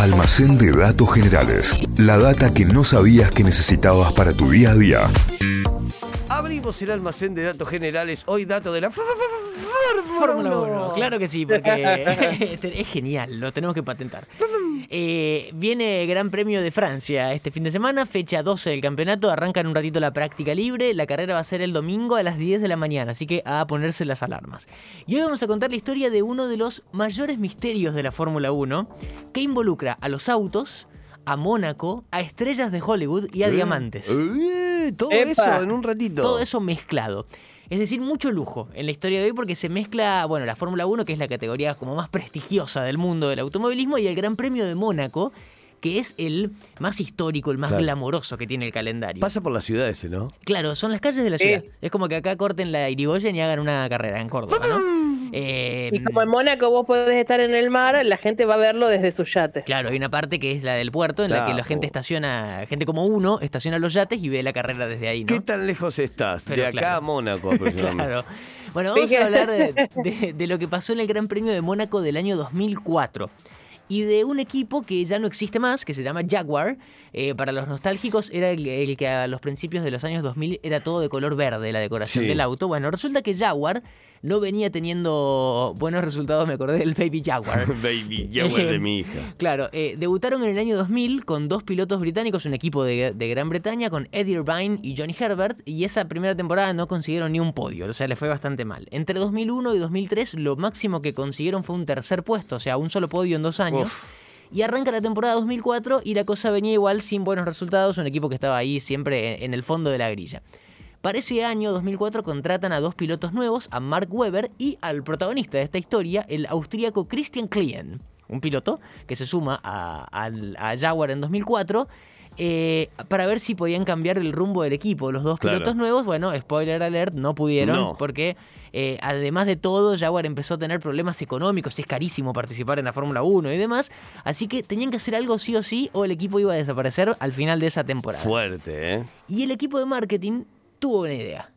Almacén de datos generales. La data que no sabías que necesitabas para tu día a día. Abrimos el almacén de datos generales. Hoy dato de la Fórmula 1. Claro que sí, porque es genial, lo tenemos que patentar. Eh, viene Gran Premio de Francia este fin de semana, fecha 12 del campeonato. Arranca en un ratito la práctica libre. La carrera va a ser el domingo a las 10 de la mañana, así que a ponerse las alarmas. Y hoy vamos a contar la historia de uno de los mayores misterios de la Fórmula 1 que involucra a los autos, a Mónaco, a estrellas de Hollywood y a Eh, diamantes. eh, todo Epa. eso en un ratito. Todo eso mezclado. Es decir, mucho lujo en la historia de hoy porque se mezcla, bueno, la Fórmula 1, que es la categoría como más prestigiosa del mundo del automovilismo, y el Gran Premio de Mónaco, que es el más histórico, el más Claro. glamoroso que tiene el calendario. Pasa por la ciudad ese, ¿no? Claro, son las calles de la ciudad. Es como que acá corten la Irigoyen y hagan una carrera en Córdoba, ¿no? Eh, Y como en Mónaco vos podés estar en el mar, la gente va a verlo desde sus yates. Claro, hay una parte que es la del puerto en la que la gente estaciona, gente como uno, estaciona los yates y ve la carrera desde ahí, ¿no? ¿Qué tan lejos estás? Pero de acá claro. a Mónaco aproximadamente. Claro. Bueno, vamos a hablar de, de- de lo que pasó en el Gran Premio de Mónaco del año 2004 y de un equipo que ya no existe más, que se llama Jaguar. Eh, para los nostálgicos era el, el que a los principios de los años 2000 era todo de color verde, la decoración Sí. del auto. Bueno, resulta que Jaguar no venía teniendo buenos resultados, me acordé del Baby Jaguar. Baby, Jaguar de mi hija. Claro, eh, debutaron en el año 2000 con dos pilotos británicos, un equipo de, de Gran Bretaña con Eddie Irvine y Johnny Herbert, y esa primera temporada no consiguieron ni un podio, o sea, les fue bastante mal. Entre 2001 y 2003 lo máximo que consiguieron fue un tercer puesto, o sea, un solo podio en dos años. Y arranca la temporada 2004 y la cosa venía igual sin buenos resultados, un equipo que estaba ahí siempre en- el fondo de la grilla. Para ese año 2004 contratan a dos pilotos nuevos, a Mark Webber y al protagonista de esta historia, el austríaco Christian Klien, un piloto que se suma a, a Jaguar en 2004 eh, para ver si podían cambiar el rumbo del equipo. Los dos Claro. pilotos nuevos, bueno, spoiler alert, no pudieron No. porque eh, además de todo, Jaguar empezó a tener problemas económicos, es carísimo participar en la Fórmula 1 y demás, así que tenían que hacer algo sí o sí o el equipo iba a desaparecer al final de esa temporada. Fuerte, ¿eh? Y el equipo de marketing tuvo una idea.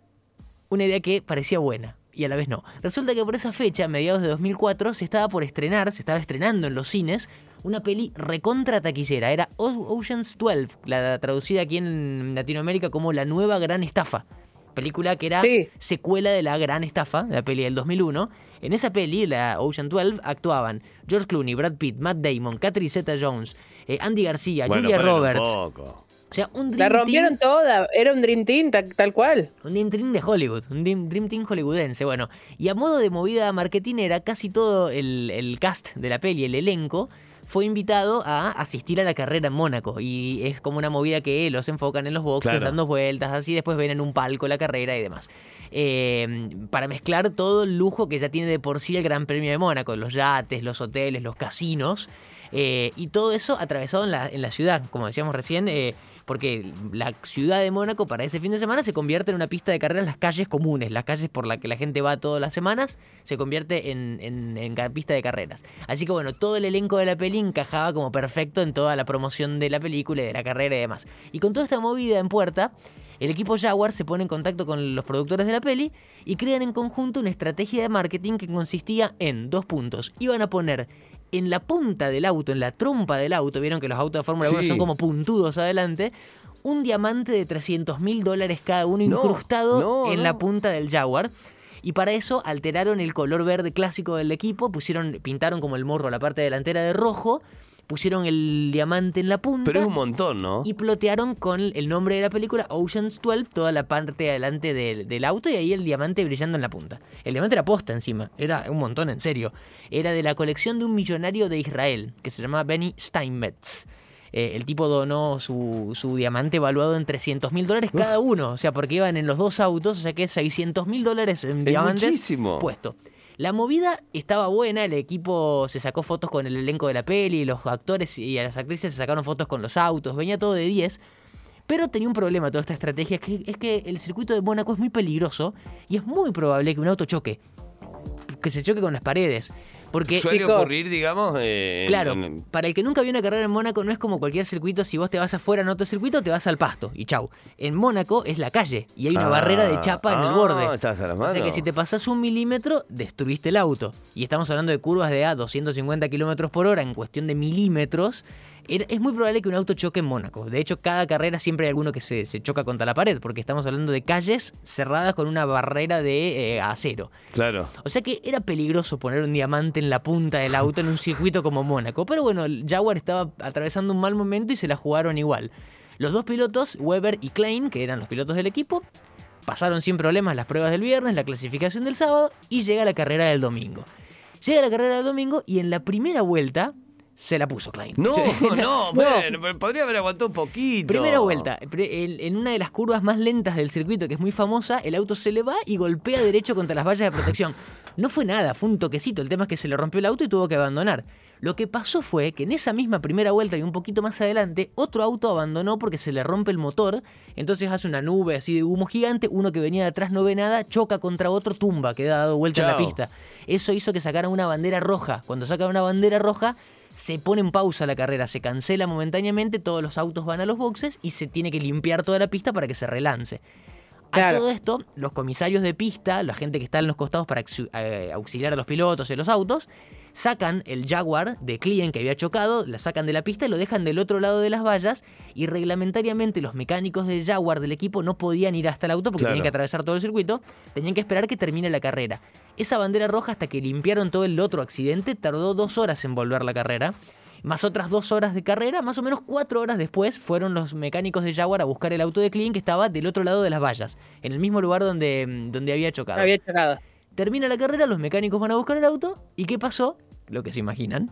Una idea que parecía buena y a la vez no. Resulta que por esa fecha, mediados de 2004, se estaba por estrenar, se estaba estrenando en los cines una peli recontra taquillera. Era Ocean's 12, la traducida aquí en Latinoamérica como La Nueva Gran Estafa. Película que era Sí. secuela de La Gran Estafa, la peli del 2001. En esa peli, la Ocean 12, actuaban George Clooney, Brad Pitt, Matt Damon, Catherine Zeta-Jones, eh, Andy García, Bueno, Julia Roberts. poco. O sea, un La Dream Team- rompieron toda, era un Dream Team ta- tal cual. un Dream Team de Hollywood, un Dream, Dream Team hollywoodense, bueno. Y a modo de movida marketinera, casi todo el, el cast de la peli, el elenco, fue invitado a asistir a la carrera en Mónaco. Y es como una movida que los enfocan en los boxes, Claro. dando vueltas, así después ven en un palco la carrera y demás. Eh, para mezclar todo el lujo que ya tiene de por sí el Gran Premio de Mónaco, los yates, los hoteles, los casinos. eh, y todo eso atravesado en la, en la ciudad, como decíamos recién, eh, porque la ciudad de Mónaco para ese fin de semana se convierte en una pista de carreras, las calles comunes, las calles por las que la gente va todas las semanas, se convierte en, en- en pista de carreras. Así que bueno, todo el elenco de la peli encajaba como perfecto en toda la promoción de la película y de la carrera y demás. Y con toda esta movida en puerta, el equipo Jaguar se pone en contacto con los productores de la peli y crean en conjunto una estrategia de marketing que consistía en dos puntos. Iban a poner en la punta del auto, en la trompa del auto, vieron que los autos de Fórmula 1 Sí. son como puntudos adelante, un diamante de 300 mil dólares cada uno No, incrustado no, en no. la punta del Jaguar. Y para eso alteraron el color verde clásico del equipo, pusieron, pintaron como el morro la parte delantera de rojo, pusieron el diamante en la punta Pero es un montón, ¿no? y plotearon con el nombre de la película Ocean's 12 toda la parte de adelante del, del auto y ahí el diamante brillando en la punta. El diamante era posta encima, era un montón en serio. Era de la colección de un millonario de Israel que se llamaba Benny Steinmetz. Eh, el tipo donó su, su diamante evaluado en 300 mil dólares cada uno, o sea, porque iban en los dos autos, o sea que 600 mil dólares en Es diamantes muchísimo. puesto. La movida estaba buena, el equipo se sacó fotos con el elenco de la peli, los actores y las actrices se sacaron fotos con los autos, venía todo de 10. Pero tenía un problema toda esta estrategia, que es que el circuito de Mónaco es muy peligroso y es muy probable que un auto choque, que se choque con las paredes. Porque Suele Chicos. ocurrir, digamos. eh, Claro, en- para el que nunca vio una carrera en Mónaco no es como cualquier circuito, si vos te vas afuera en otro circuito te vas al pasto y chau. En Mónaco es la calle y hay una Ah, barrera de chapa en el ah, borde. estás a las O sea que si te pasas un milímetro, destruiste el auto. Y estamos hablando de curvas de A 250 kilómetros por hora en cuestión de milímetros. Es muy probable que un auto choque en Mónaco. De hecho, cada carrera siempre hay alguno que se, se choca contra la pared, porque estamos hablando de calles cerradas con una barrera de eh, acero. Claro. O sea que era peligroso poner un diamante en la punta del auto en un circuito como Mónaco. Pero bueno, Jaguar estaba atravesando un mal momento y se la jugaron igual. Los dos pilotos, Weber y Klein, que eran los pilotos del equipo, pasaron sin problemas las pruebas del viernes, la clasificación del sábado y llega la carrera del domingo. Llega la carrera del domingo y en la primera vuelta se la puso Klein. No, no, bueno, pero podría haber aguantado un poquito. Primera vuelta, en una de las curvas más lentas del circuito, que es muy famosa, el auto se le va y golpea derecho contra las vallas de protección. No fue nada, fue un toquecito. El tema es que se le rompió el auto y tuvo que abandonar. Lo que pasó fue que en esa misma primera vuelta y un poquito más adelante, otro auto abandonó porque se le rompe el motor. Entonces hace una nube así de humo gigante. Uno que venía de atrás no ve nada, choca contra otro, tumba, queda dado vuelta en la Chao. pista. Eso hizo que sacaran una bandera roja. Cuando sacan una bandera roja, se pone en pausa la carrera, se cancela momentáneamente, todos los autos van a los boxes y se tiene que limpiar toda la pista para que se relance. A todo esto, los comisarios de pista, la gente que está en los costados para eh, auxiliar a los pilotos y a los autos, sacan el Jaguar de Client que había chocado, la sacan de la pista y lo dejan del otro lado de las vallas y reglamentariamente los mecánicos del Jaguar del equipo no podían ir hasta el auto porque Claro. tenían que atravesar todo el circuito, tenían que esperar que termine la carrera. Esa bandera roja hasta que limpiaron todo el otro accidente tardó dos horas en volver la carrera. Más otras dos horas de carrera, más o menos cuatro horas después, fueron los mecánicos de Jaguar a buscar el auto de Clint que estaba del otro lado de las vallas, en el mismo lugar donde, mm, donde había chocado. Había chocado. Termina la carrera, los mecánicos van a buscar el auto, ¿y qué pasó? Lo que se imaginan.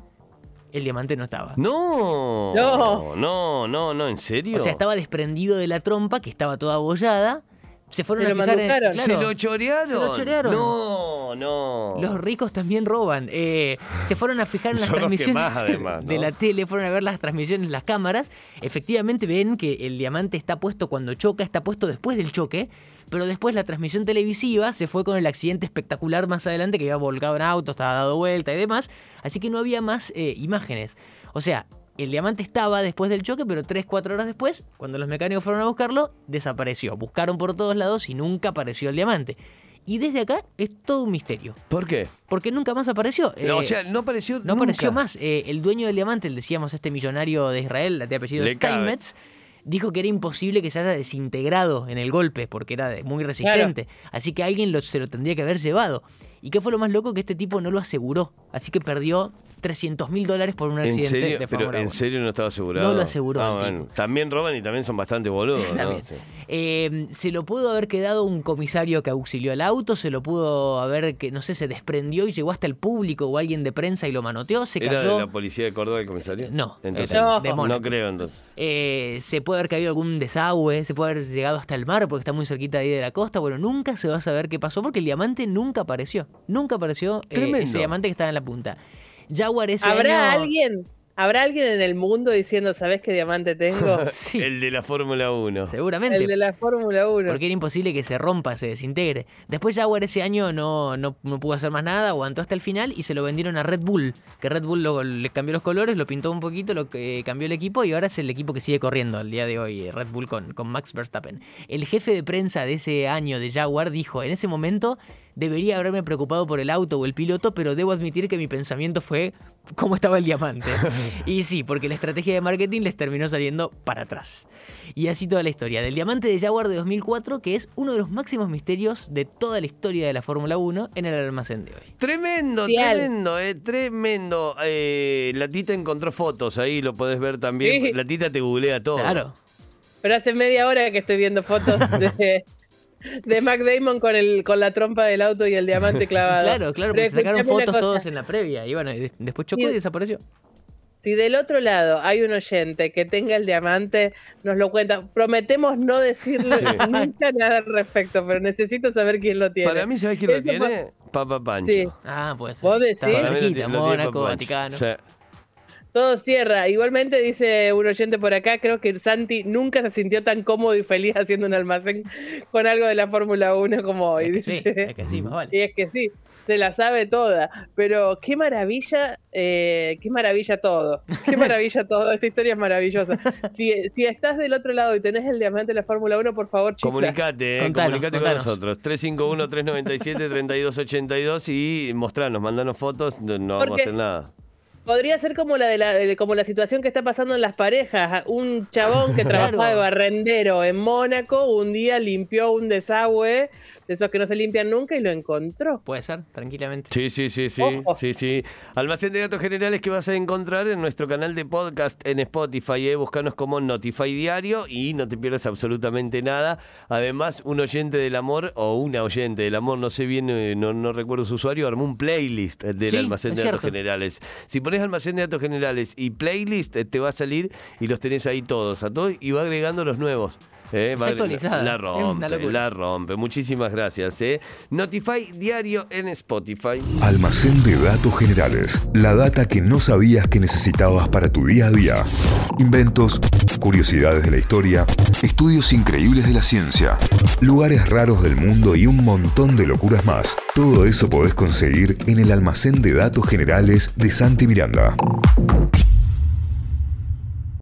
El diamante no estaba. No. No. No, no, no, ¿en serio? O sea, estaba desprendido de la trompa, que estaba toda abollada. Se fueron Se a lo fijar en. ¿Se lo chorearon? Se lo chorearon. No, no. Los ricos también roban. Eh, se fueron a fijar en las Son transmisiones más, además, ¿no? de la tele, fueron a ver las transmisiones, las cámaras. Efectivamente ven que el diamante está puesto cuando choca, está puesto después del choque. Pero después la transmisión televisiva se fue con el accidente espectacular más adelante que había volcado en auto, estaba dado vuelta y demás. Así que no había más eh, imágenes. O sea, el diamante estaba después del choque, pero 3-4 horas después, cuando los mecánicos fueron a buscarlo, desapareció. Buscaron por todos lados y nunca apareció el diamante. Y desde acá es todo un misterio. ¿Por qué? Porque nunca más apareció. No, o Eh, sea, no apareció no nunca. apareció más. Eh, el dueño del diamante, el decíamos este millonario de Israel, de apellido Le cabe. Steinmetz, dijo que era imposible que se haya desintegrado en el golpe porque era de- muy resistente. Así que alguien lo- se lo tendría que haber llevado. ¿Y qué fue lo más loco? Que este tipo no lo aseguró. Así que perdió 300 mil dólares por un ¿En accidente serio? de Pero en 1. serio no estaba asegurado. No lo aseguró Ah, bueno. También roban y también son bastante boludos, ¿no? Sí. Eh, se lo pudo haber quedado un comisario que auxilió al auto, se lo pudo haber, que no sé, se desprendió y llegó hasta el público o alguien de prensa y lo manoteó, se ¿Era cayó. de la policía de Córdoba el comisario? No, Entonces, No. de no creo entonces. Eh, se puede haber caído algún desagüe, se puede haber llegado hasta el mar porque está muy cerquita de ahí de la costa. Bueno, nunca se va a saber qué pasó porque el diamante nunca apareció. Nunca apareció eh, ese diamante que estaba en la punta. Jaguar ese ¿Habrá año- alguien? ¿Habrá alguien en el mundo diciendo, ¿sabes qué diamante tengo? Sí, El de la Fórmula 1. seguramente. el de la Fórmula 1. Porque era imposible que se rompa, se desintegre. Después Jaguar ese año no, no, no pudo hacer más nada, aguantó hasta el final y se lo vendieron a Red Bull. Que Red Bull lo- le cambió los colores, lo pintó un poquito, lo que cambió el equipo y ahora es el equipo que sigue corriendo al día de hoy, eh, Red Bull con, con Max Verstappen. El jefe de prensa de ese año de Jaguar dijo, en ese momento debería haberme preocupado por el auto o el piloto, pero debo admitir que mi pensamiento fue cómo estaba el diamante. y sí, porque la estrategia de marketing les terminó saliendo para atrás. Y así toda la historia del diamante de Jaguar de 2004, que es uno de los máximos misterios de toda la historia de la Fórmula 1 en el almacén de hoy. Tremendo, Cial. tremendo, eh, tremendo. Eh, la Tita encontró fotos, ahí lo podés ver también. Sí. La Tita te googlea todo. Claro. Pero hace media hora que estoy viendo fotos de, de Mac Damon con, el, con la trompa del auto y el diamante clavado. Claro, claro, Pero porque se sacaron fotos todos en la previa y bueno, y después chocó y Y- desapareció. Si del otro lado hay un oyente que tenga el diamante, nos lo cuenta. Prometemos no decirle Sí. nunca nada al respecto, pero necesito saber quién lo tiene. Para mí, ¿sabés quién lo tiene? Papa Pancho. Sí. Ah, puede ser. ¿Vos decís? Cerquita, Mónaco. Vaticano. Sí. Todo cierra. Igualmente dice un oyente por acá, creo que Santi nunca se sintió tan cómodo y feliz haciendo un almacén con algo de la Fórmula 1 como hoy. Es que sí, dice. es que sí, más vale. Y es que sí. se la sabe toda. Pero qué maravilla, eh, qué maravilla todo. Qué maravilla todo. Esta historia es maravillosa. Si, si estás del otro lado y tenés el diamante de la Fórmula 1, por favor, chifla. Comunicate, eh, Contanos, comunicate contanos. con nosotros. 351-397-3282 y mostranos, mandanos fotos, no, vamos a hacer nada. Podría ser como la de la de- como la situación que está pasando en las parejas. Un chabón que Claro. trabajaba de barrendero en Mónaco un día limpió un desagüe de esos que no se limpian nunca y lo encontró. Puede ser, tranquilamente. Sí, sí, sí, sí, Ojo. sí, sí. Almacén de datos generales que vas a encontrar en nuestro canal de podcast en Spotify, eh. Buscanos como Notify Diario y no te pierdas absolutamente nada. Además, un oyente del amor o una oyente del amor, no sé bien, eh, no, no recuerdo su usuario, armó un playlist del Sí, Almacén de datos generales. Si Almacén de datos generales y playlist, eh, te va a salir y los tenés ahí todos, a todos y va agregando los nuevos. Eh, Está actualizada, La rompe, la rompe. Muchísimas gracias. Eh. Notify Diario en Spotify. Almacén de datos generales. La data que no sabías que necesitabas para tu día a día. Inventos, curiosidades de la historia, estudios increíbles de la ciencia, lugares raros del mundo y un montón de locuras más. Todo eso podés conseguir en el Almacén de datos generales de Santi Miranda.